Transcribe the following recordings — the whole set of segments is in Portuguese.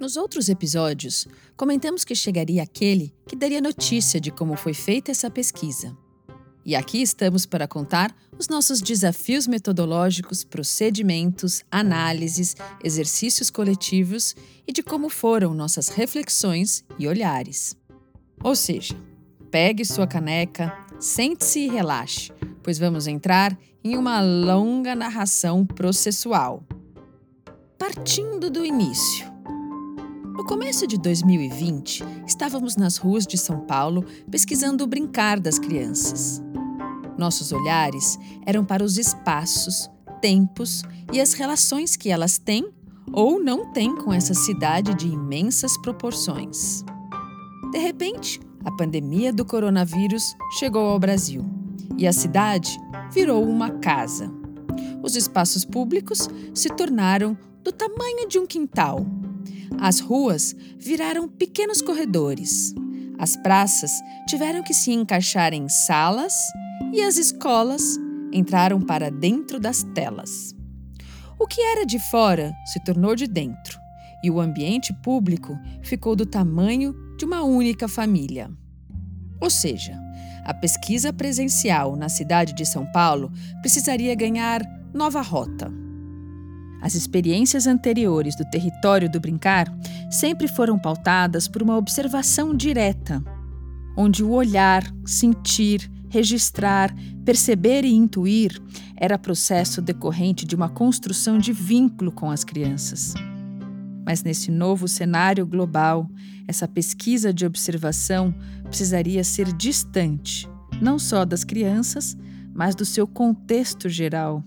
Nos outros episódios, comentamos que chegaria aquele que daria notícia de como foi feita essa pesquisa. E aqui estamos para contar os nossos desafios metodológicos, procedimentos, análises, exercícios coletivos e de como foram nossas reflexões e olhares. Ou seja, pegue sua caneca, sente-se e relaxe, pois vamos entrar em uma longa narração processual. Partindo do início. No começo de 2020, estávamos nas ruas de São Paulo pesquisando o brincar das crianças. Nossos olhares eram para os espaços, tempos e as relações que elas têm ou não têm com essa cidade de imensas proporções. De repente, a pandemia do coronavírus chegou ao Brasil e a cidade virou uma casa. Os espaços públicos se tornaram do tamanho de um quintal. As ruas viraram pequenos corredores. As praças tiveram que se encaixar em salas e as escolas entraram para dentro das telas. O que era de fora se tornou de dentro, e o ambiente público ficou do tamanho de uma única família. Ou seja, a pesquisa presencial na cidade de São Paulo precisaria ganhar nova rota. As experiências anteriores do território do brincar sempre foram pautadas por uma observação direta, onde o olhar, sentir, registrar, perceber e intuir era processo decorrente de uma construção de vínculo com as crianças. Mas nesse novo cenário global, essa pesquisa de observação precisaria ser distante, não só das crianças, mas do seu contexto geral.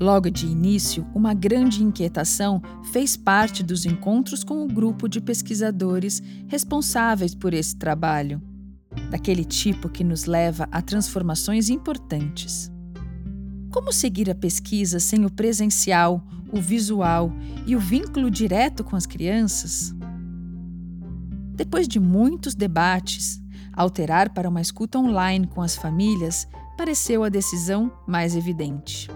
Logo de início, uma grande inquietação fez parte dos encontros com o grupo de pesquisadores responsáveis por esse trabalho daquele tipo que nos leva a transformações importantes. Como seguir a pesquisa sem o presencial, o visual e o vínculo direto com as crianças? Depois de muitos debates, alterar para uma escuta online com as famílias pareceu a decisão mais evidente.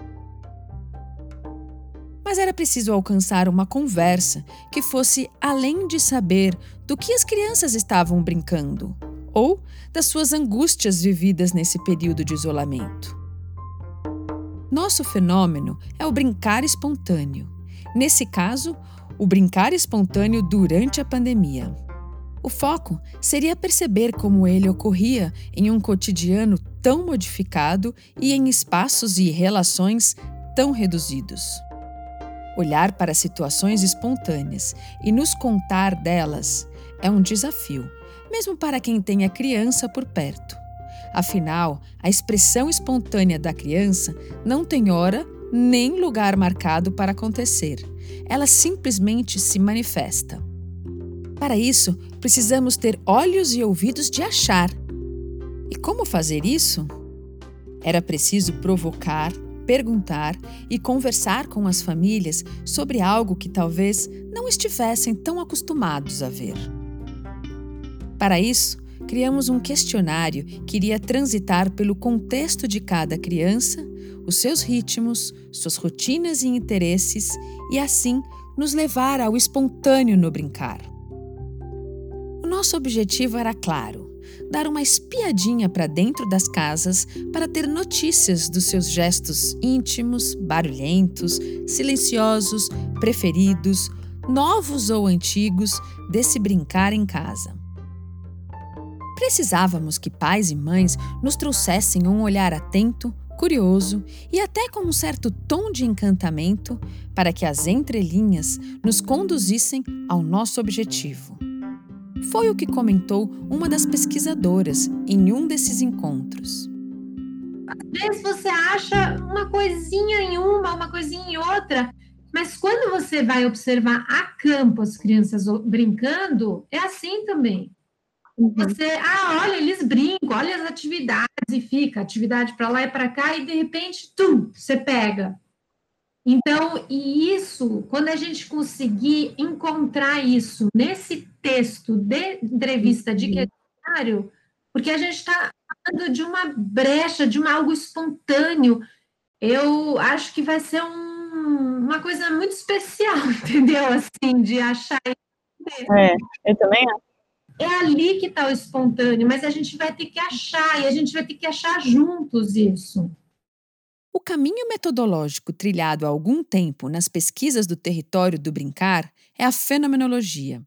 Mas era preciso alcançar uma conversa que fosse além de saber do que as crianças estavam brincando ou das suas angústias vividas nesse período de isolamento. Nosso fenômeno é o brincar espontâneo. Nesse caso, o brincar espontâneo durante a pandemia. O foco seria perceber como ele ocorria em um cotidiano tão modificado e em espaços e relações tão reduzidos. Olhar para situações espontâneas e nos contar delas é um desafio mesmo para quem tem a criança por perto. Afinal, a expressão espontânea da criança não tem hora nem lugar marcado para acontecer. Ela simplesmente se manifesta. Para isso, precisamos ter olhos e ouvidos de achar. E como fazer isso? Era preciso provocar, perguntar e conversar com as famílias sobre algo que talvez não estivessem tão acostumados a ver. Para isso, criamos um questionário que iria transitar pelo contexto de cada criança, os seus ritmos, suas rotinas e interesses e assim nos levar ao espontâneo no brincar. O nosso objetivo era claro: dar uma espiadinha para dentro das casas para ter notícias dos seus gestos íntimos, barulhentos, silenciosos, preferidos, novos ou antigos desse brincar em casa. Precisávamos que pais e mães nos trouxessem um olhar atento, curioso e até com um certo tom de encantamento para que as entrelinhas nos conduzissem ao nosso objetivo. Foi o que comentou uma das pesquisadoras em um desses encontros. Às vezes você acha uma coisinha em uma, uma coisinha em outra, mas quando você vai observar a campo as crianças brincando, é assim também. Uhum. Você, ah, olha, eles brincam, olha as atividades e fica atividade para lá e para cá e de repente, tum, você pega. Então, e isso, quando a gente conseguir encontrar isso nesse texto de entrevista de uhum. questionário, porque a gente está falando de uma brecha, de um algo espontâneo, eu acho que vai ser um, uma coisa muito especial, entendeu? Assim, de achar. É, eu também acho. É ali que está o espontâneo, mas a gente vai ter que achar, e a gente vai ter que achar juntos isso. O caminho metodológico trilhado há algum tempo nas pesquisas do território do brincar é a fenomenologia.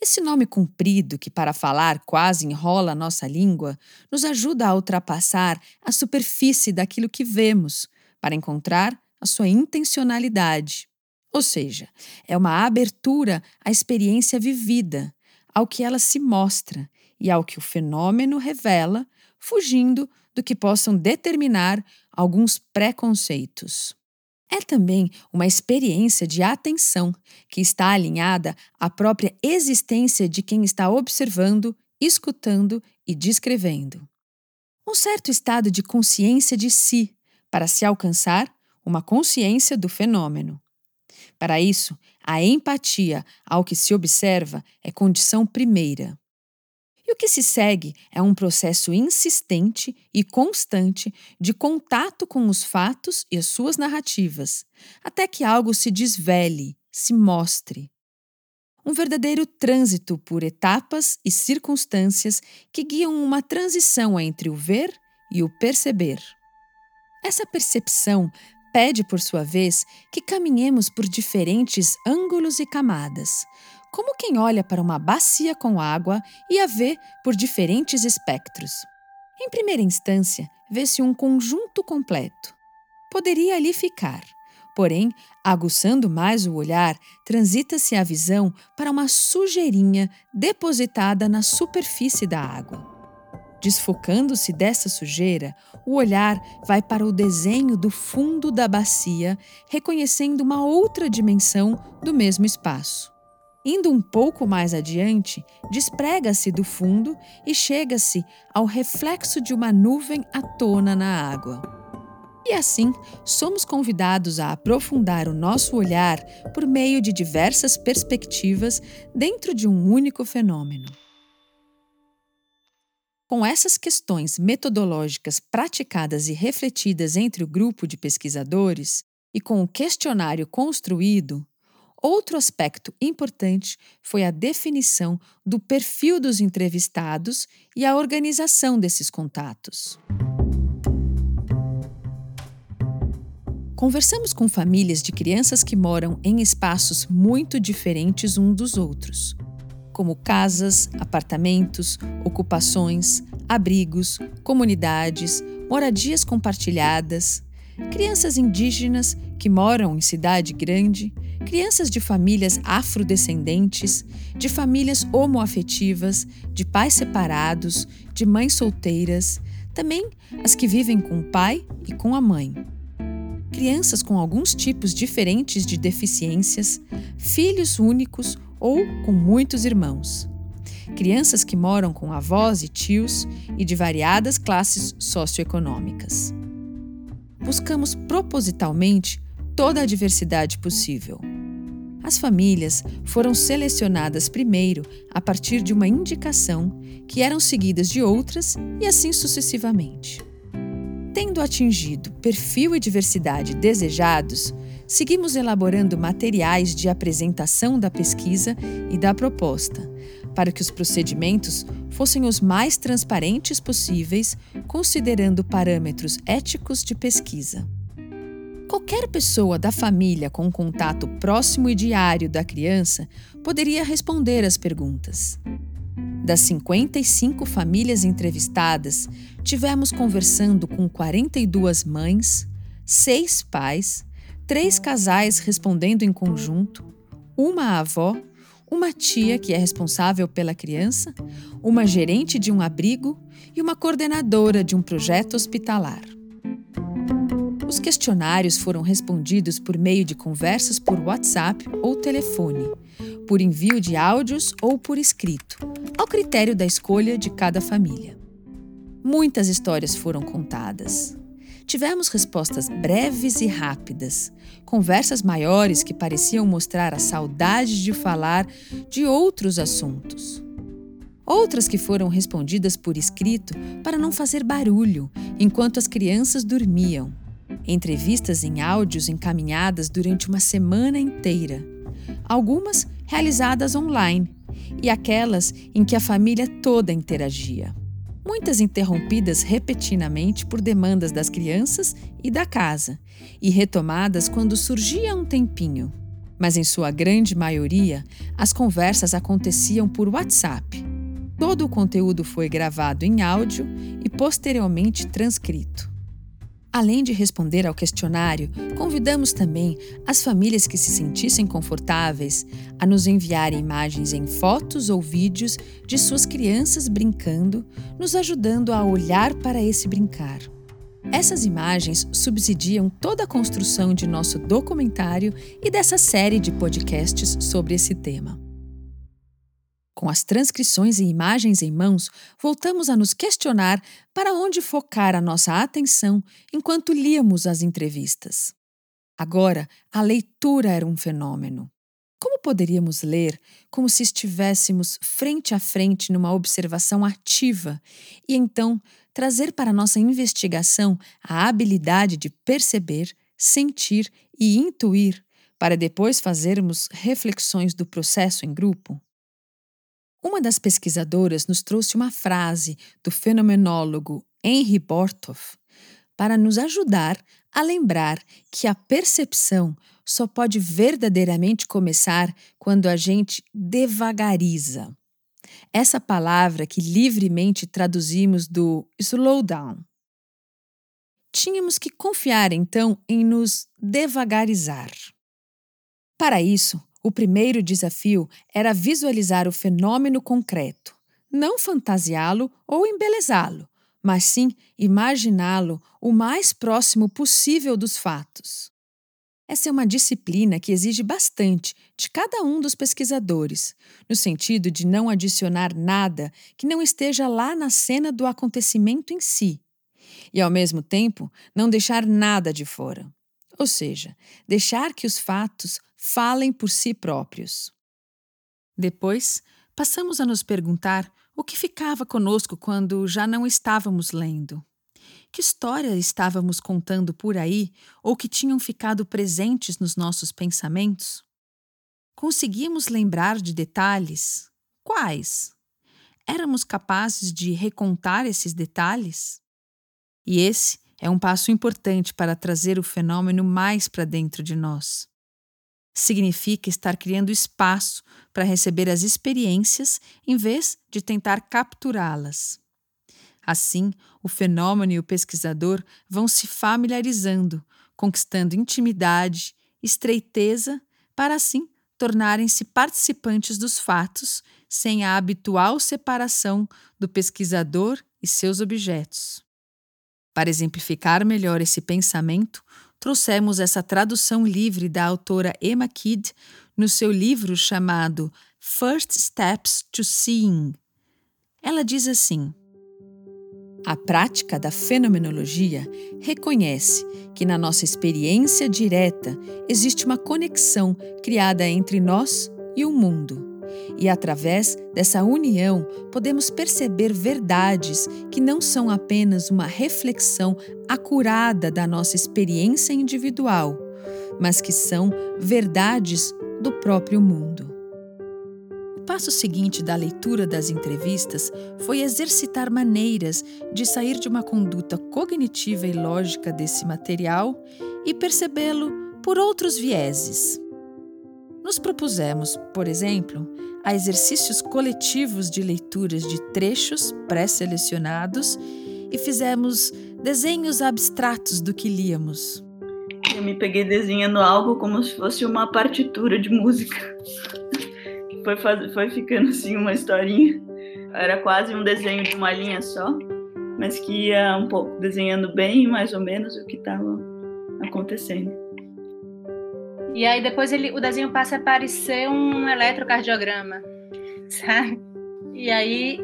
Esse nome comprido, que para falar quase enrola a nossa língua, nos ajuda a ultrapassar a superfície daquilo que vemos, para encontrar a sua intencionalidade. Ou seja, é uma abertura à experiência vivida, ao que ela se mostra e ao que o fenômeno revela, fugindo do que possam determinar alguns preconceitos. É também uma experiência de atenção que está alinhada à própria existência de quem está observando, escutando e descrevendo. Um certo estado de consciência de si, para se alcançar uma consciência do fenômeno. Para isso, a empatia ao que se observa é condição primeira. E o que se segue é um processo insistente e constante de contato com os fatos e as suas narrativas, até que algo se desvele, se mostre. Um verdadeiro trânsito por etapas e circunstâncias que guiam uma transição entre o ver e o perceber. Essa percepção pede, por sua vez, que caminhemos por diferentes ângulos e camadas, como quem olha para uma bacia com água e a vê por diferentes espectros. Em primeira instância, vê-se um conjunto completo. Poderia ali ficar, porém, aguçando mais o olhar, transita-se a visão para uma sujeirinha depositada na superfície da água. Desfocando-se dessa sujeira, o olhar vai para o desenho do fundo da bacia, reconhecendo uma outra dimensão do mesmo espaço. Indo um pouco mais adiante, desprega-se do fundo e chega-se ao reflexo de uma nuvem à tona na água. E assim, somos convidados a aprofundar o nosso olhar por meio de diversas perspectivas dentro de um único fenômeno. Com essas questões metodológicas praticadas e refletidas entre o grupo de pesquisadores e com o questionário construído, Outro aspecto importante foi a definição do perfil dos entrevistados e a organização desses contatos. Conversamos com famílias de crianças que moram em espaços muito diferentes um dos outros, como casas, apartamentos, ocupações, abrigos, comunidades, moradias compartilhadas, crianças indígenas que moram em cidade grande, crianças de famílias afrodescendentes, de famílias homoafetivas, de pais separados, de mães solteiras, também as que vivem com o pai e com a mãe. Crianças com alguns tipos diferentes de deficiências, filhos únicos ou com muitos irmãos. Crianças que moram com avós e tios e de variadas classes socioeconômicas. Buscamos propositalmente toda a diversidade possível. As famílias foram selecionadas primeiro a partir de uma indicação, que eram seguidas de outras e assim sucessivamente. Tendo atingido perfil e diversidade desejados, seguimos elaborando materiais de apresentação da pesquisa e da proposta, para que os procedimentos fossem os mais transparentes possíveis, considerando parâmetros éticos de pesquisa. Qualquer pessoa da família com contato próximo e diário da criança poderia responder às perguntas. Das 55 famílias entrevistadas, tivemos conversando com 42 mães, seis pais, três casais respondendo em conjunto, uma avó, uma tia que é responsável pela criança, uma gerente de um abrigo e uma coordenadora de um projeto hospitalar. Os questionários foram respondidos por meio de conversas por WhatsApp ou telefone, por envio de áudios ou por escrito, ao critério da escolha de cada família. Muitas histórias foram contadas. Tivemos respostas breves e rápidas, conversas maiores que pareciam mostrar a saudade de falar de outros assuntos. Outras que foram respondidas por escrito para não fazer barulho enquanto as crianças dormiam Entrevistas em áudios encaminhadas durante uma semana inteira. Algumas realizadas online e aquelas em que a família toda interagia. Muitas interrompidas repetidamente por demandas das crianças e da casa, e retomadas quando surgia um tempinho. Mas em sua grande maioria, as conversas aconteciam por WhatsApp. Todo o conteúdo foi gravado em áudio e posteriormente transcrito. Além de responder ao questionário, convidamos também as famílias que se sentissem confortáveis a nos enviarem imagens em fotos ou vídeos de suas crianças brincando, nos ajudando a olhar para esse brincar. Essas imagens subsidiam toda a construção de nosso documentário e dessa série de podcasts sobre esse tema. Com as transcrições e imagens em mãos, voltamos a nos questionar para onde focar a nossa atenção enquanto líamos as entrevistas. Agora, a leitura era um fenômeno. Como poderíamos ler como se estivéssemos frente a frente numa observação ativa e então trazer para nossa investigação a habilidade de perceber, sentir e intuir para depois fazermos reflexões do processo em grupo? Uma das pesquisadoras nos trouxe uma frase do fenomenólogo Henry Bortoff para nos ajudar a lembrar que a percepção só pode verdadeiramente começar quando a gente devagariza. Essa palavra que livremente traduzimos do slowdown. Tínhamos que confiar então em nos devagarizar. Para isso, o primeiro desafio era visualizar o fenômeno concreto, não fantasiá-lo ou embelezá-lo, mas sim imaginá-lo o mais próximo possível dos fatos. Essa é uma disciplina que exige bastante de cada um dos pesquisadores, no sentido de não adicionar nada que não esteja lá na cena do acontecimento em si, e ao mesmo tempo não deixar nada de fora. Ou seja, deixar que os fatos falem por si próprios. Depois, passamos a nos perguntar o que ficava conosco quando já não estávamos lendo. Que história estávamos contando por aí ou que tinham ficado presentes nos nossos pensamentos? Conseguíamos lembrar de detalhes? Quais? Éramos capazes de recontar esses detalhes? E esse é um passo importante para trazer o fenômeno mais para dentro de nós. Significa estar criando espaço para receber as experiências em vez de tentar capturá-las. Assim, o fenômeno e o pesquisador vão se familiarizando, conquistando intimidade, estreiteza, para assim tornarem-se participantes dos fatos, sem a habitual separação do pesquisador e seus objetos. Para exemplificar melhor esse pensamento, trouxemos essa tradução livre da autora Emma Kidd no seu livro chamado First Steps to Seeing. Ela diz assim: A prática da fenomenologia reconhece que na nossa experiência direta existe uma conexão criada entre nós e o mundo. E através dessa união podemos perceber verdades que não são apenas uma reflexão acurada da nossa experiência individual, mas que são verdades do próprio mundo. O passo seguinte da leitura das entrevistas foi exercitar maneiras de sair de uma conduta cognitiva e lógica desse material e percebê-lo por outros vieses. Nos propusemos, por exemplo, a exercícios coletivos de leituras de trechos pré-selecionados e fizemos desenhos abstratos do que líamos. Eu me peguei desenhando algo como se fosse uma partitura de música. Foi, faz... foi ficando assim uma historinha. Era quase um desenho de uma linha só, mas que ia um pouco desenhando bem, mais ou menos, o que estava acontecendo. E aí depois ele, o desenho passa a parecer um eletrocardiograma, sabe? E aí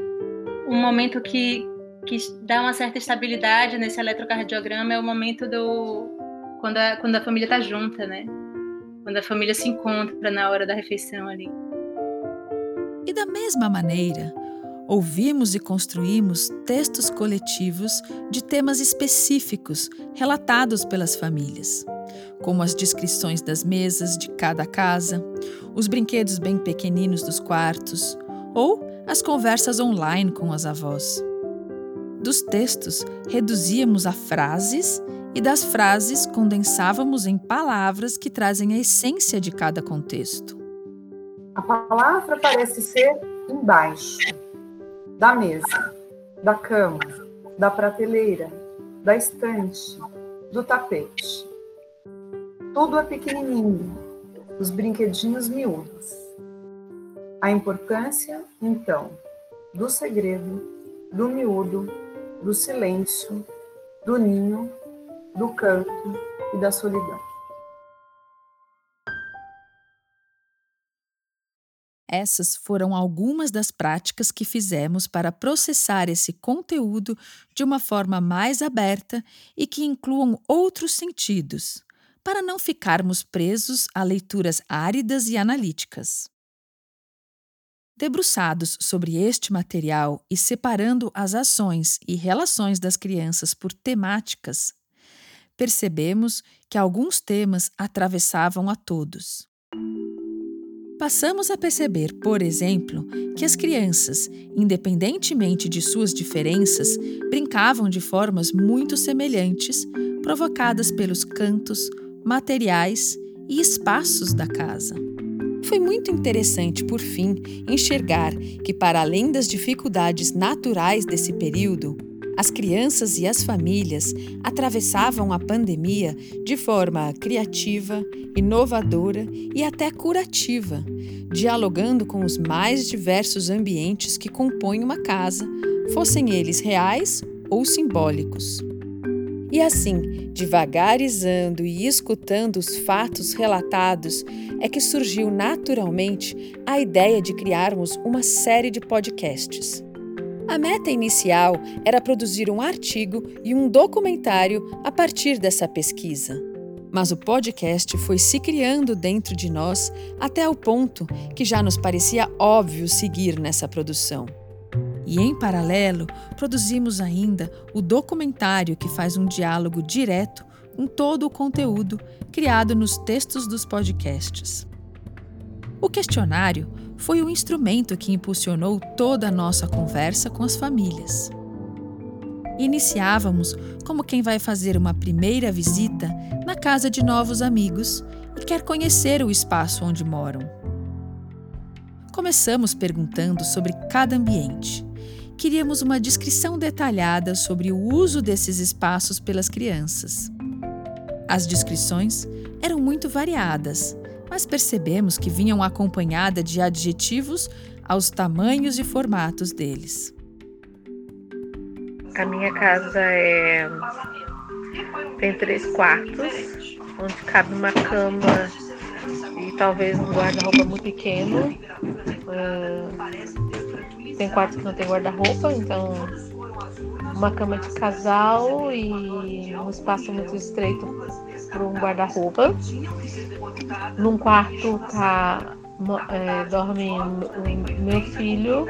um momento que, que dá uma certa estabilidade nesse eletrocardiograma é o momento do quando a, quando a família tá junta, né? Quando a família se encontra na hora da refeição ali. E da mesma maneira, ouvimos e construímos textos coletivos de temas específicos relatados pelas famílias, como as descrições das mesas de cada casa, os brinquedos bem pequeninos dos quartos ou as conversas online com as avós. Dos textos, reduzíamos a frases e das frases condensávamos em palavras que trazem a essência de cada contexto. A palavra parece ser embaixo da mesa, da cama, da prateleira, da estante, do tapete. Tudo é pequenininho, os brinquedinhos miúdos. A importância, então, do segredo, do miúdo, do silêncio, do ninho, do canto e da solidão. Essas foram algumas das práticas que fizemos para processar esse conteúdo de uma forma mais aberta e que incluam outros sentidos, para não ficarmos presos a leituras áridas e analíticas. Debruçados sobre este material e separando as ações e relações das crianças por temáticas, percebemos que alguns temas atravessavam a todos. Passamos a perceber, por exemplo, que as crianças, independentemente de suas diferenças, brincavam de formas muito semelhantes, provocadas pelos cantos, materiais e espaços da casa. Foi muito interessante, por fim, enxergar que, para além das dificuldades naturais desse período, as crianças e as famílias atravessavam a pandemia de forma criativa, inovadora e até curativa, dialogando com os mais diversos ambientes que compõem uma casa, fossem eles reais ou simbólicos. E assim, devagarizando e escutando os fatos relatados, é que surgiu naturalmente a ideia de criarmos uma série de podcasts. A meta inicial era produzir um artigo e um documentário a partir dessa pesquisa. Mas o podcast foi se criando dentro de nós até o ponto que já nos parecia óbvio seguir nessa produção. E, em paralelo, produzimos ainda o documentário que faz um diálogo direto com todo o conteúdo criado nos textos dos podcasts. O questionário foi o instrumento que impulsionou toda a nossa conversa com as famílias. Iniciávamos como quem vai fazer uma primeira visita na casa de novos amigos e quer conhecer o espaço onde moram. Começamos perguntando sobre cada ambiente. Queríamos uma descrição detalhada sobre o uso desses espaços pelas crianças. As descrições eram muito variadas, mas percebemos que vinham acompanhada de adjetivos aos tamanhos e formatos deles. A minha casa é tem três quartos, onde cabe uma cama e talvez um guarda-roupa muito pequeno. Uh, tem quartos que não tem guarda-roupa, então uma cama de casal e um espaço muito estreito para um guarda-roupa. Num quarto tá, é, dorme o meu filho,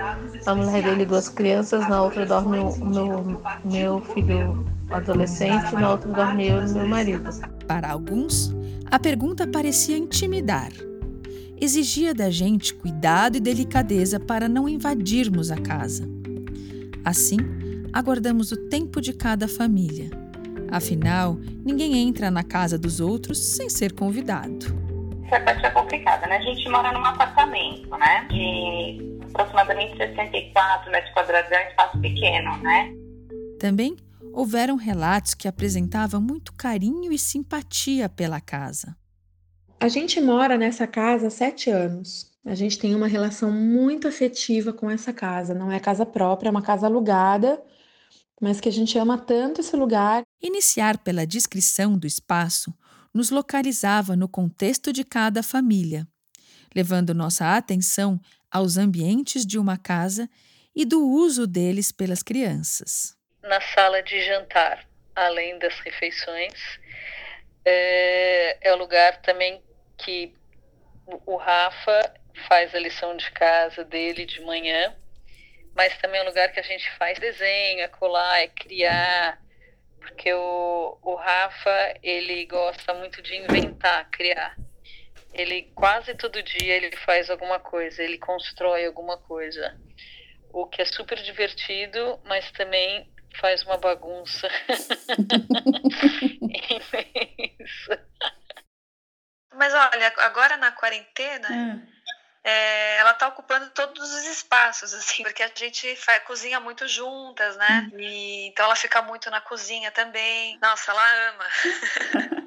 a mulher dele e duas crianças, na outra dorme o meu, meu filho adolescente, na outra dorme eu e meu marido. Para alguns, a pergunta parecia intimidar. Exigia da gente cuidado e delicadeza para não invadirmos a casa. Assim, aguardamos o tempo de cada família. Afinal, ninguém entra na casa dos outros sem ser convidado. Essa parte é complicada, né? A gente mora num apartamento, né? De aproximadamente 64 metros quadrados, é um espaço pequeno, né? Também houveram relatos que apresentavam muito carinho e simpatia pela casa. A gente mora nessa casa há sete anos. A gente tem uma relação muito afetiva com essa casa. Não é casa própria, é uma casa alugada mas que a gente ama tanto esse lugar. Iniciar pela descrição do espaço nos localizava no contexto de cada família, levando nossa atenção aos ambientes de uma casa e do uso deles pelas crianças. Na sala de jantar, além das refeições, é, é o lugar também que o Rafa faz a lição de casa dele de manhã mas também é um lugar que a gente faz desenho, é colar, é criar, porque o, o Rafa, ele gosta muito de inventar, criar. Ele quase todo dia ele faz alguma coisa, ele constrói alguma coisa. O que é super divertido, mas também faz uma bagunça. mas olha, agora na quarentena, hum é, ela está ocupando todos os espaços, assim, porque a gente faz, cozinha muito juntas, né? Uhum. E, então ela fica muito na cozinha também. Nossa, ela ama.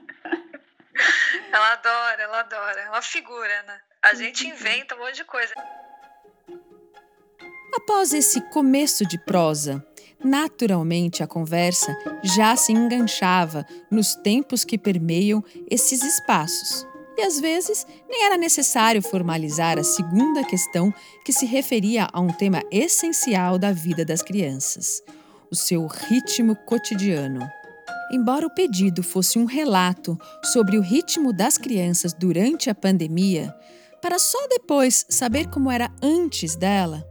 ela adora, ela adora. É uma figura, né? A gente inventa um monte de coisa. Após esse começo de prosa, naturalmente a conversa já se enganchava nos tempos que permeiam esses espaços e às vezes nem era necessário formalizar a segunda questão que se referia a um tema essencial da vida das crianças: o seu ritmo cotidiano. Embora o pedido fosse um relato sobre o ritmo das crianças durante a pandemia, para só depois saber como era antes dela,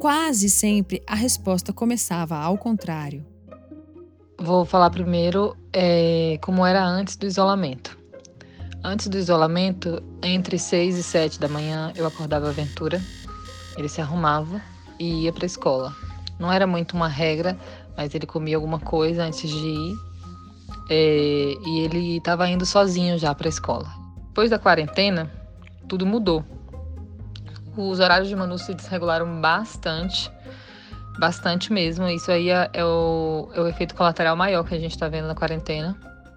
quase sempre a resposta começava ao contrário. Vou falar primeiro é, como era antes do isolamento. Antes do isolamento, entre 6 e 7 da manhã, eu acordava a Ventura, ele se arrumava e ia para a escola. Não era muito uma regra, mas ele comia alguma coisa antes de ir é, e ele estava indo sozinho já para a escola. Depois da quarentena, tudo mudou. Os horários de Manu se desregularam bastante, bastante mesmo. Isso aí é, é o, é o efeito colateral maior que a gente está vendo na quarentena.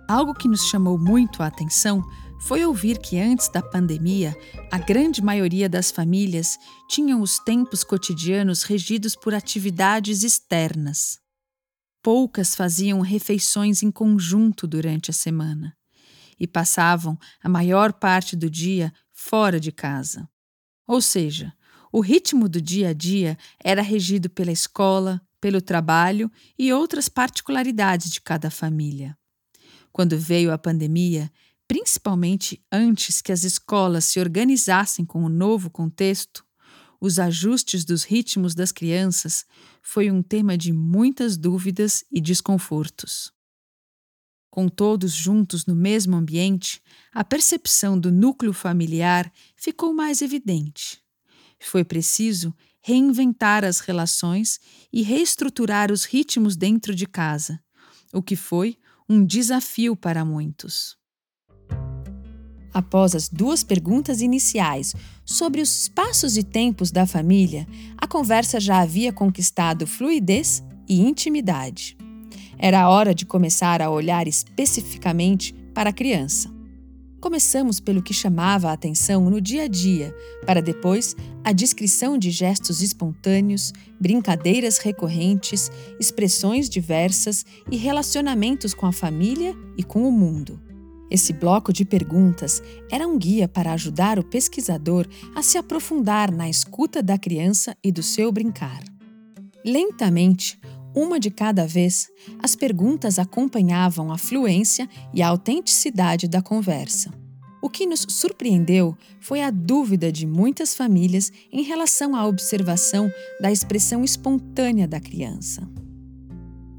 Algo que nos chamou muito a atenção foi ouvir que antes da pandemia, a grande maioria das famílias tinham os tempos cotidianos regidos por atividades externas. Poucas faziam refeições em conjunto durante a semana e passavam a maior parte do dia fora de casa. Ou seja, o ritmo do dia a dia era regido pela escola, pelo trabalho e outras particularidades de cada família. Quando veio a pandemia, principalmente antes que as escolas se organizassem com o novo contexto, os ajustes dos ritmos das crianças foi um tema de muitas dúvidas e desconfortos. Com todos juntos no mesmo ambiente, a percepção do núcleo familiar ficou mais evidente. Foi preciso reinventar as relações e reestruturar os ritmos dentro de casa, o que foi um desafio para muitos. Após as duas perguntas iniciais sobre os espaços e tempos da família, a conversa já havia conquistado fluidez e intimidade. Era hora de começar a olhar especificamente para a criança. Começamos pelo que chamava a atenção no dia a dia, para depois a descrição de gestos espontâneos, brincadeiras recorrentes, expressões diversas e relacionamentos com a família e com o mundo. Esse bloco de perguntas era um guia para ajudar o pesquisador a se aprofundar na escuta da criança e do seu brincar. Lentamente, uma de cada vez, as perguntas acompanhavam a fluência e a autenticidade da conversa. O que nos surpreendeu foi a dúvida de muitas famílias em relação à observação da expressão espontânea da criança.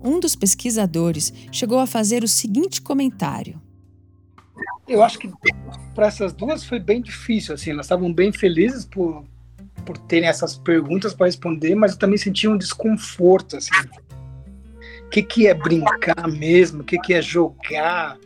Um dos pesquisadores chegou a fazer o seguinte comentário: eu acho que para essas duas foi bem difícil, assim, elas estavam bem felizes por, por terem essas perguntas para responder, mas eu também senti um desconforto, assim. O que, que é brincar mesmo? O que, que é jogar?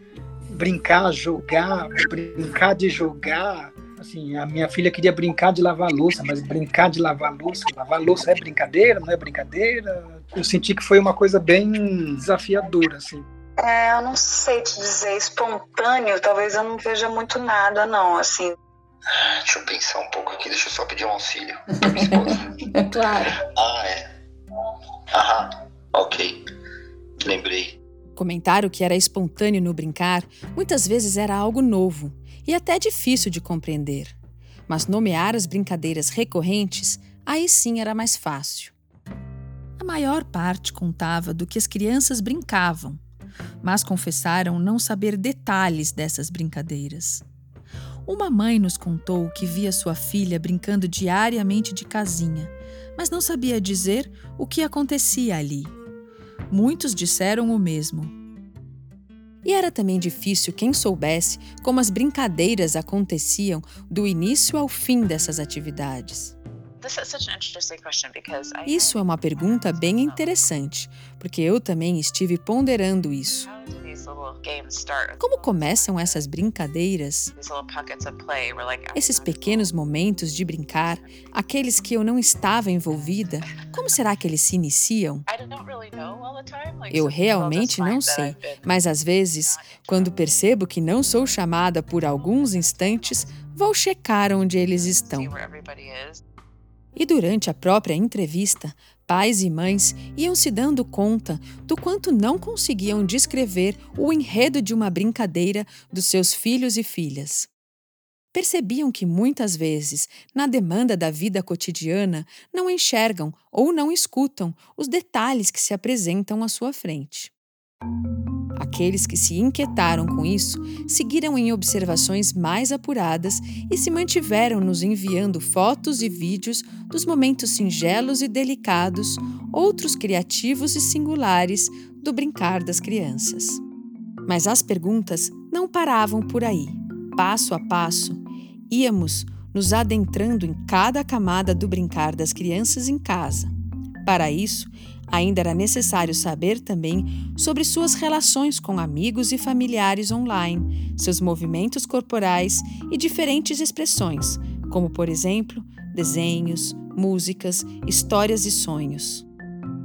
Brincar, jogar, brincar de jogar. Assim, a minha filha queria brincar de lavar louça, mas brincar de lavar louça, lavar louça é brincadeira, não é brincadeira? Eu senti que foi uma coisa bem desafiadora, assim. É, eu não sei te dizer, espontâneo, talvez eu não veja muito nada, não, assim. Deixa eu pensar um pouco aqui, deixa eu só pedir um auxílio pra minha esposa. claro. Ah, é. Aham, ok. Lembrei. Comentário que era espontâneo no brincar muitas vezes era algo novo e até difícil de compreender. Mas nomear as brincadeiras recorrentes, aí sim era mais fácil. A maior parte contava do que as crianças brincavam mas confessaram não saber detalhes dessas brincadeiras. Uma mãe nos contou que via sua filha brincando diariamente de casinha, mas não sabia dizer o que acontecia ali. Muitos disseram o mesmo. E era também difícil quem soubesse como as brincadeiras aconteciam do início ao fim dessas atividades. Isso é uma pergunta bem interessante, porque eu também estive ponderando isso. Como começam essas brincadeiras? Esses pequenos momentos de brincar, aqueles que eu não estava envolvida, como será que eles se iniciam? Eu realmente não sei, mas às vezes, quando percebo que não sou chamada por alguns instantes, vou checar onde eles estão. E durante a própria entrevista, pais e mães iam se dando conta do quanto não conseguiam descrever o enredo de uma brincadeira dos seus filhos e filhas. Percebiam que muitas vezes, na demanda da vida cotidiana, não enxergam ou não escutam os detalhes que se apresentam à sua frente. Aqueles que se inquietaram com isso seguiram em observações mais apuradas e se mantiveram nos enviando fotos e vídeos dos momentos singelos e delicados, outros criativos e singulares do brincar das crianças. Mas as perguntas não paravam por aí. Passo a passo, íamos nos adentrando em cada camada do brincar das crianças em casa. Para isso, Ainda era necessário saber também sobre suas relações com amigos e familiares online, seus movimentos corporais e diferentes expressões, como, por exemplo, desenhos, músicas, histórias e sonhos.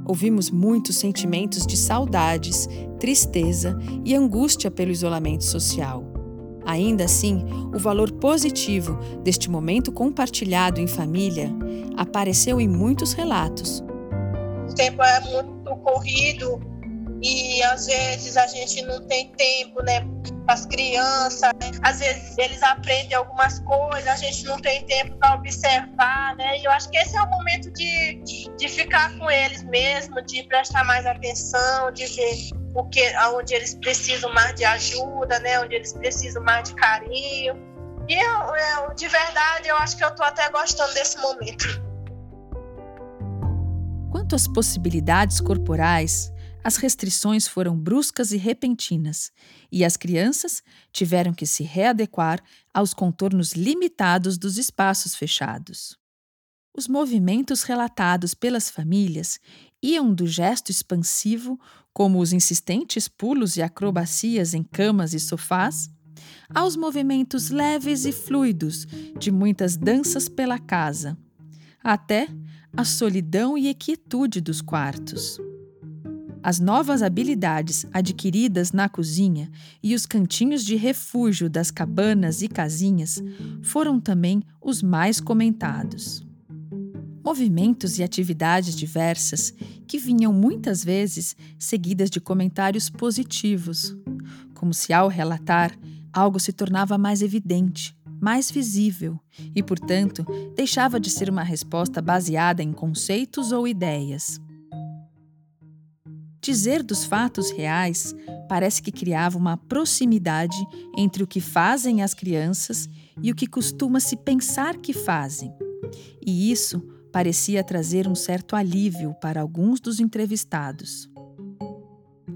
Ouvimos muitos sentimentos de saudades, tristeza e angústia pelo isolamento social. Ainda assim, o valor positivo deste momento compartilhado em família apareceu em muitos relatos o tempo é muito corrido e às vezes a gente não tem tempo, né? As crianças, às vezes eles aprendem algumas coisas, a gente não tem tempo para observar, né? E eu acho que esse é o momento de, de ficar com eles mesmo, de prestar mais atenção, de ver o que, onde eles precisam mais de ajuda, né? Onde eles precisam mais de carinho. E eu, eu de verdade, eu acho que eu estou até gostando desse momento. Quanto às possibilidades corporais, as restrições foram bruscas e repentinas, e as crianças tiveram que se readequar aos contornos limitados dos espaços fechados. Os movimentos relatados pelas famílias iam do gesto expansivo, como os insistentes pulos e acrobacias em camas e sofás, aos movimentos leves e fluidos de muitas danças pela casa, até a solidão e quietude dos quartos. As novas habilidades adquiridas na cozinha e os cantinhos de refúgio das cabanas e casinhas foram também os mais comentados. Movimentos e atividades diversas que vinham muitas vezes seguidas de comentários positivos, como se ao relatar algo se tornava mais evidente, mais visível e, portanto, deixava de ser uma resposta baseada em conceitos ou ideias. Dizer dos fatos reais parece que criava uma proximidade entre o que fazem as crianças e o que costuma se pensar que fazem. E isso parecia trazer um certo alívio para alguns dos entrevistados.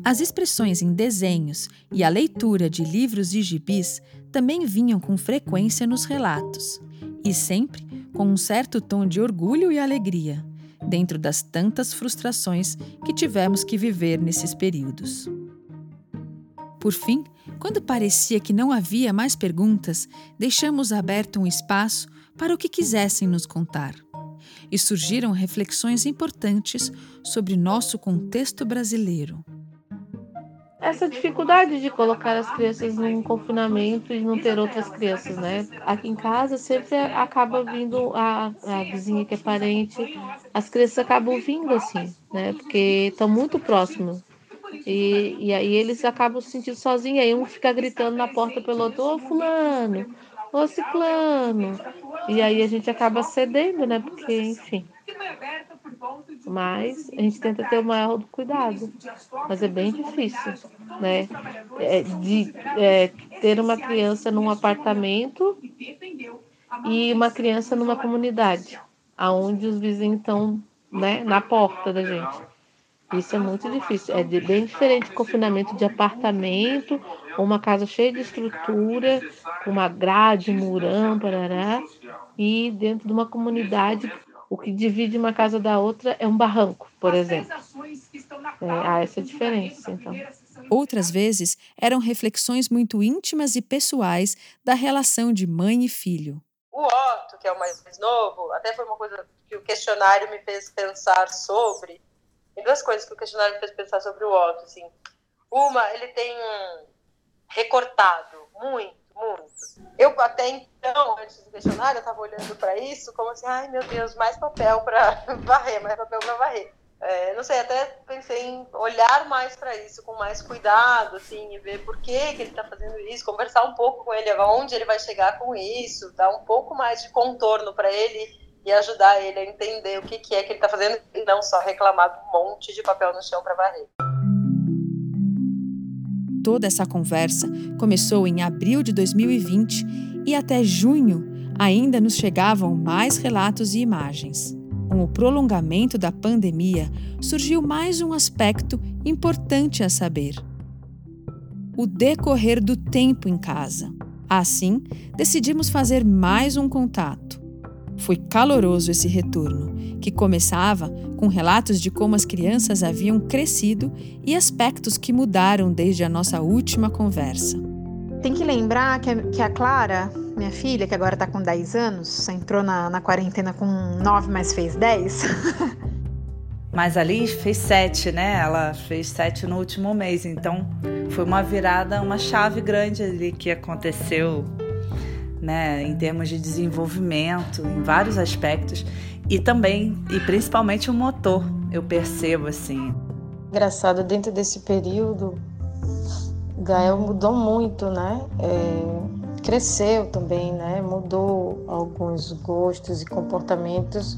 As expressões em desenhos e a leitura de livros e gibis também vinham com frequência nos relatos, e sempre com um certo tom de orgulho e alegria, dentro das tantas frustrações que tivemos que viver nesses períodos. Por fim, quando parecia que não havia mais perguntas, deixamos aberto um espaço para o que quisessem nos contar. E surgiram reflexões importantes sobre nosso contexto brasileiro essa dificuldade de colocar as crianças num confinamento e não ter outras crianças, né? Aqui em casa sempre acaba vindo a, a vizinha que é parente, as crianças acabam vindo assim, né? Porque estão muito próximos. E, e aí eles acabam se sentindo sozinhos, aí um fica gritando na porta pelo outro, ô fulano, ô ciclano. E aí a gente acaba cedendo, né? Porque, enfim. Mas a gente tenta ter o maior cuidado. Mas é bem difícil, né? É, de é, ter uma criança num apartamento e uma criança numa comunidade, aonde os vizinhos estão né, na porta da gente. Isso é muito difícil. É bem diferente do confinamento de apartamento, uma casa cheia de estrutura, com uma grade, murão, parará, e dentro de uma comunidade, o que divide uma casa da outra é um barranco, por exemplo. É, há essa diferença, então. Outras vezes eram reflexões muito íntimas e pessoais da relação de mãe e filho. O Otto, que é o mais novo, até foi uma coisa que o questionário me fez pensar sobre, tem duas coisas que o questionário me fez pensar sobre o Otto, assim. Uma, ele tem recortado muito, muito. Eu até então, antes do questionário, eu estava olhando para isso como assim, ai meu Deus, mais papel para varrer, mais papel para varrer. É, não sei, até pensei em olhar mais para isso com mais cuidado, assim, e ver por que, que ele está fazendo isso, conversar um pouco com ele, aonde ele vai chegar com isso, dar um pouco mais de contorno para ele e ajudar ele a entender o que, que é que ele está fazendo e não só reclamar de um monte de papel no chão para varrer. Toda essa conversa começou em abril de 2020 e até junho ainda nos chegavam mais relatos e imagens. Com o prolongamento da pandemia, surgiu mais um aspecto importante a saber: o decorrer do tempo em casa. Assim, decidimos fazer mais um contato. Foi caloroso esse retorno, que começava com relatos de como as crianças haviam crescido e aspectos que mudaram desde a nossa última conversa. Tem que lembrar que a, que a Clara, minha filha, que agora está com 10 anos, entrou na, na quarentena com 9, mas fez 10. mas ali fez 7, né? Ela fez 7 no último mês, então foi uma virada, uma chave grande ali que aconteceu né, em termos de desenvolvimento, em vários aspectos, e também, e principalmente o motor, eu percebo assim. Engraçado, dentro desse período, Gael mudou muito, né? É, cresceu também, né? Mudou alguns gostos e comportamentos,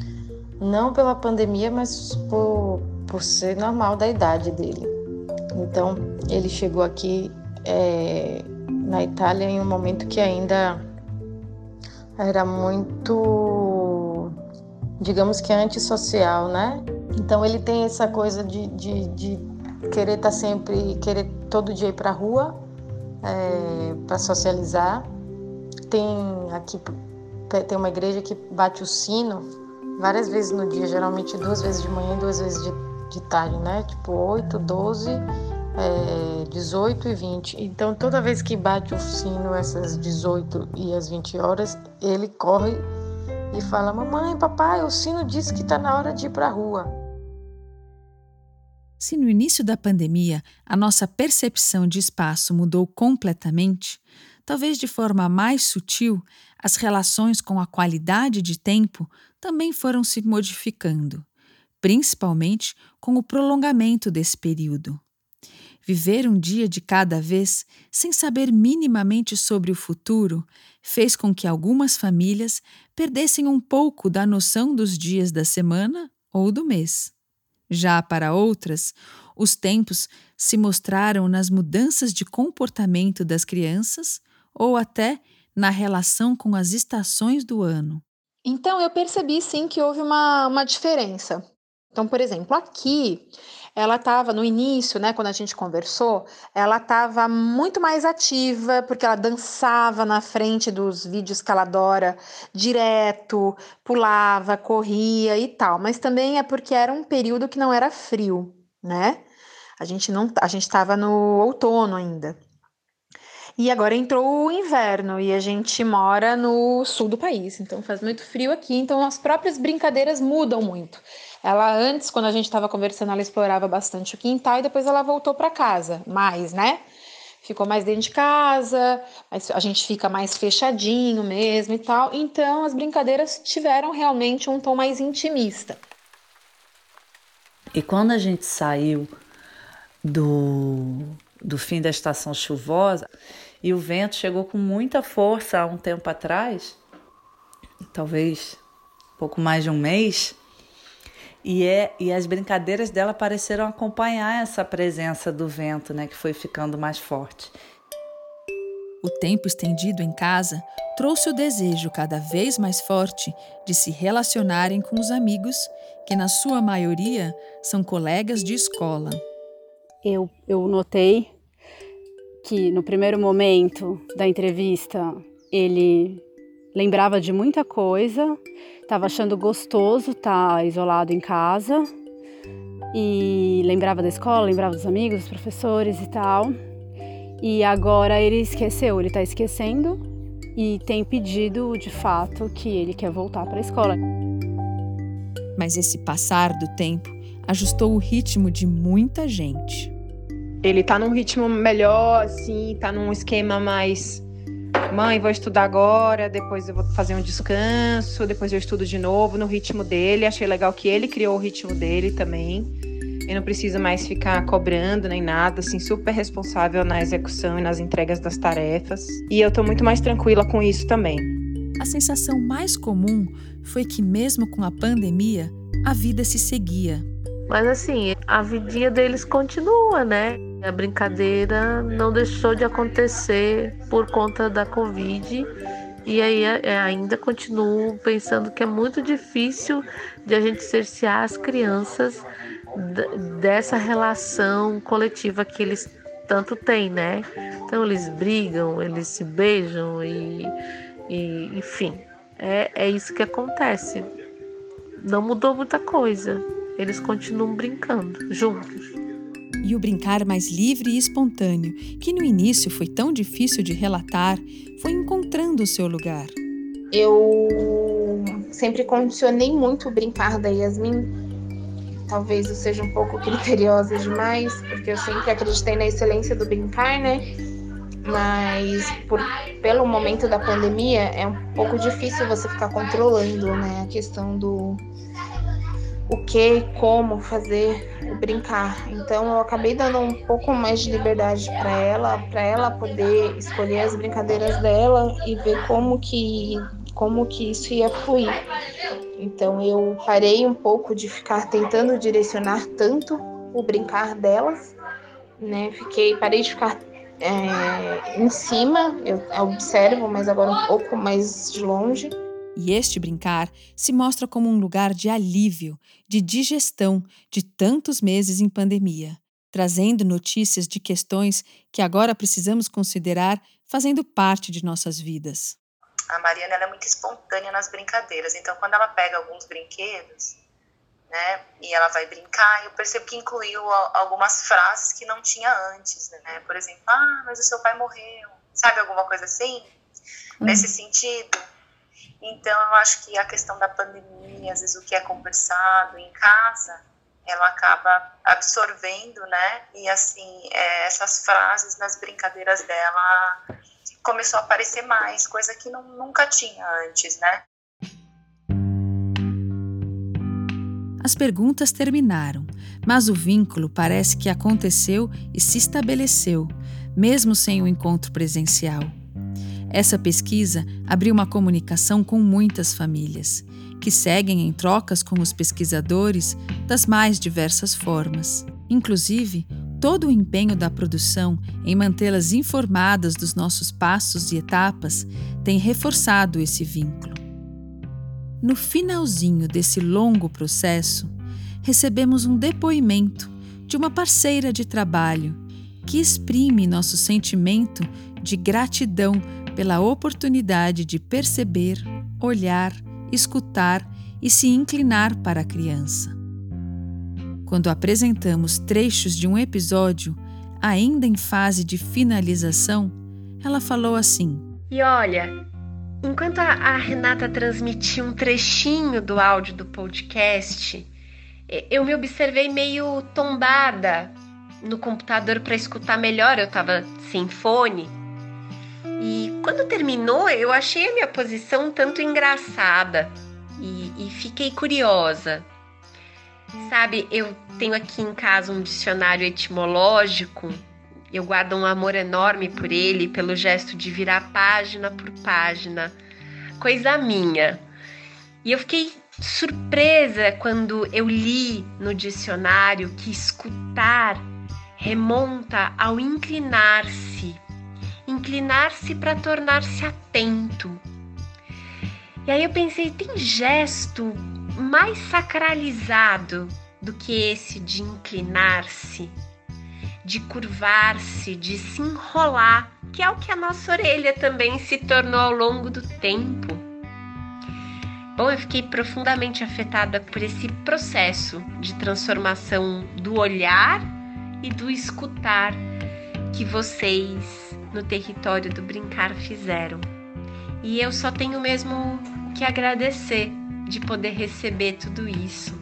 não pela pandemia, mas por, por ser normal da idade dele. Então, ele chegou aqui é, na Itália em um momento que ainda era muito, digamos que antissocial, né? Então ele tem essa coisa de, de, de querer estar tá sempre, querer todo dia ir para a rua é, para socializar. Tem aqui tem uma igreja que bate o sino várias vezes no dia, geralmente duas vezes de manhã e duas vezes de, de tarde, né? Tipo 8, 12 é, 18 e 20. Então, toda vez que bate o sino, essas 18 e as 20 horas, ele corre e fala: Mamãe, papai, o sino disse que está na hora de ir para a rua. Se no início da pandemia a nossa percepção de espaço mudou completamente, talvez de forma mais sutil, as relações com a qualidade de tempo também foram se modificando, principalmente com o prolongamento desse período. Viver um dia de cada vez, sem saber minimamente sobre o futuro, fez com que algumas famílias perdessem um pouco da noção dos dias da semana ou do mês. Já para outras, os tempos se mostraram nas mudanças de comportamento das crianças ou até na relação com as estações do ano. Então, eu percebi sim que houve uma, uma diferença. Então, por exemplo, aqui ela estava no início, né, quando a gente conversou, ela estava muito mais ativa, porque ela dançava na frente dos vídeos que ela adora direto, pulava, corria e tal. Mas também é porque era um período que não era frio, né? A gente não, a gente estava no outono ainda. E agora entrou o inverno e a gente mora no sul do país, então faz muito frio aqui, então as próprias brincadeiras mudam muito. Ela antes, quando a gente estava conversando, ela explorava bastante o quintal e depois ela voltou para casa, mais, né? Ficou mais dentro de casa, a gente fica mais fechadinho mesmo e tal. Então as brincadeiras tiveram realmente um tom mais intimista. E quando a gente saiu do, do fim da estação chuvosa e o vento chegou com muita força há um tempo atrás, talvez pouco mais de um mês, E, é, e as brincadeiras dela pareceram acompanhar essa presença do vento, né, que foi ficando mais forte. O tempo estendido em casa trouxe o desejo cada vez mais forte de se relacionarem com os amigos, que na sua maioria são colegas de escola. Eu, eu notei que no primeiro momento da entrevista ele lembrava de muita coisa, estava achando gostoso estar tá isolado em casa e lembrava da escola, lembrava dos amigos, dos professores e tal. E agora ele esqueceu, ele está esquecendo e tem pedido de fato que ele quer voltar para a escola. Mas esse passar do tempo ajustou o ritmo de muita gente. Ele está num ritmo melhor, assim, está num esquema mais mãe, vou estudar agora, depois eu vou fazer um descanso, depois eu estudo de novo no ritmo dele. Achei legal que ele criou o ritmo dele também. Eu não preciso mais ficar cobrando nem nada, assim, super responsável na execução e nas entregas das tarefas. E eu tô muito mais tranquila com isso também. A sensação mais comum foi que, mesmo com a pandemia, a vida se seguia. Mas assim, a vidinha deles continua, né? A brincadeira não deixou de acontecer por conta da Covid. E aí é, ainda continuo pensando que é muito difícil de a gente cercear as crianças dessa relação coletiva que eles tanto têm, né? Então eles brigam, eles se beijam e, e enfim, é, é isso que acontece. Não mudou muita coisa. Eles continuam brincando juntos. E o brincar mais livre e espontâneo, que no início foi tão difícil de relatar, foi encontrando o seu lugar. Eu sempre condicionei muito o brincar da Yasmin talvez eu seja um pouco criteriosa demais, porque eu sempre acreditei na excelência do brincar, né? Mas por, pelo momento da pandemia é um pouco difícil você ficar controlando, né, a questão do o que, como fazer o brincar. Então eu acabei dando um pouco mais de liberdade para ela, para ela poder escolher as brincadeiras dela e ver como que como que isso ia fluir. Então eu parei um pouco de ficar tentando direcionar tanto o brincar delas, né? Fiquei, parei de ficar é, em cima, eu observo, mas agora um pouco mais de longe. E este brincar se mostra como um lugar de alívio, de digestão de tantos meses em pandemia, trazendo notícias de questões que agora precisamos considerar fazendo parte de nossas vidas a Mariana é muito espontânea nas brincadeiras. Então, quando ela pega alguns brinquedos, né, e ela vai brincar, eu percebo que incluiu algumas frases que não tinha antes, né? Por exemplo, ah, mas o seu pai morreu, sabe alguma coisa assim, hum. nesse sentido. Então, eu acho que a questão da pandemia, às vezes o que é conversado em casa, ela acaba absorvendo, né? E assim, é, essas frases nas brincadeiras dela começou a aparecer mais, coisa que não, nunca tinha antes, né? As perguntas terminaram, mas o vínculo parece que aconteceu e se estabeleceu, mesmo sem o encontro presencial. Essa pesquisa abriu uma comunicação com muitas famílias, que seguem em trocas com os pesquisadores das mais diversas formas. Inclusive, Todo o empenho da produção em mantê-las informadas dos nossos passos e etapas tem reforçado esse vínculo. No finalzinho desse longo processo, recebemos um depoimento de uma parceira de trabalho que exprime nosso sentimento de gratidão pela oportunidade de perceber, olhar, escutar e se inclinar para a criança. Quando apresentamos trechos de um episódio, ainda em fase de finalização, ela falou assim: E olha, enquanto a Renata transmitia um trechinho do áudio do podcast, eu me observei meio tombada no computador para escutar melhor, eu estava sem fone. E quando terminou, eu achei a minha posição um tanto engraçada e, e fiquei curiosa. Sabe, eu tenho aqui em casa um dicionário etimológico. Eu guardo um amor enorme por ele, pelo gesto de virar página por página. Coisa minha. E eu fiquei surpresa quando eu li no dicionário que escutar remonta ao inclinar-se, inclinar-se para tornar-se atento. E aí eu pensei, tem gesto mais sacralizado do que esse de inclinar-se, de curvar-se, de se enrolar, que é o que a nossa orelha também se tornou ao longo do tempo. Bom, eu fiquei profundamente afetada por esse processo de transformação do olhar e do escutar que vocês no território do brincar fizeram. E eu só tenho mesmo que agradecer de poder receber tudo isso.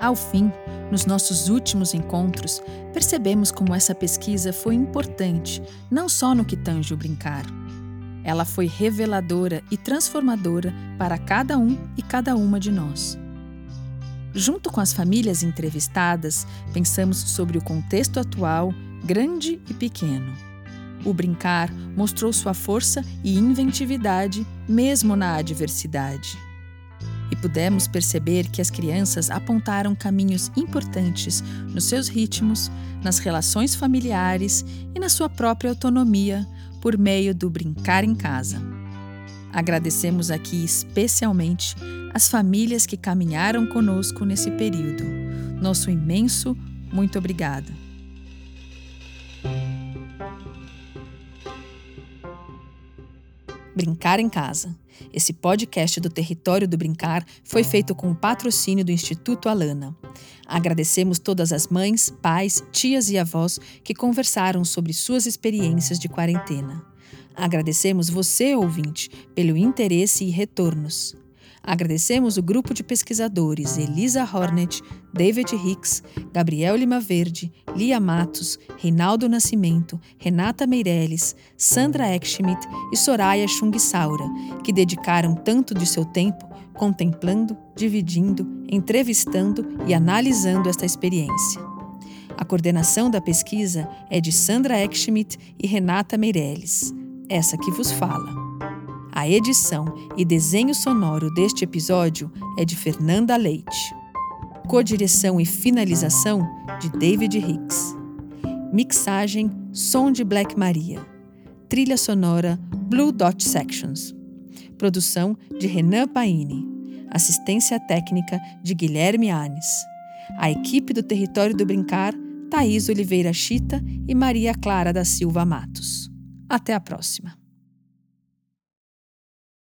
Ao fim, nos nossos últimos encontros, percebemos como essa pesquisa foi importante, não só no que tange o brincar. Ela foi reveladora e transformadora para cada um e cada uma de nós. Junto com as famílias entrevistadas, pensamos sobre o contexto atual, grande e pequeno. O brincar mostrou sua força e inventividade, mesmo na adversidade. E pudemos perceber que as crianças apontaram caminhos importantes nos seus ritmos, nas relações familiares e na sua própria autonomia por meio do brincar em casa. Agradecemos aqui especialmente as famílias que caminharam conosco nesse período. Nosso imenso muito obrigada. Brincar em Casa. Esse podcast do Território do Brincar foi feito com o patrocínio do Instituto Alana. Agradecemos todas as mães, pais, tias e avós que conversaram sobre suas experiências de quarentena. Agradecemos você, ouvinte, pelo interesse e retornos. Agradecemos o grupo de pesquisadores Elisa Hornet, David Hicks, Gabriel Lima Verde, Lia Matos, Reinaldo Nascimento, Renata Meirelles, Sandra Eckschmidt e Soraya Chung Saura, que dedicaram tanto de seu tempo contemplando, dividindo, entrevistando e analisando esta experiência. A coordenação da pesquisa é de Sandra Eckschmidt e Renata Meirelles essa que vos fala. A edição e desenho sonoro deste episódio é de Fernanda Leite. Codireção e finalização de David Hicks. Mixagem Som de Black Maria. Trilha sonora Blue Dot Sections. Produção de Renan Paine. Assistência técnica de Guilherme Anes. A equipe do Território do Brincar, Thaís Oliveira Chita e Maria Clara da Silva Matos. Até a próxima!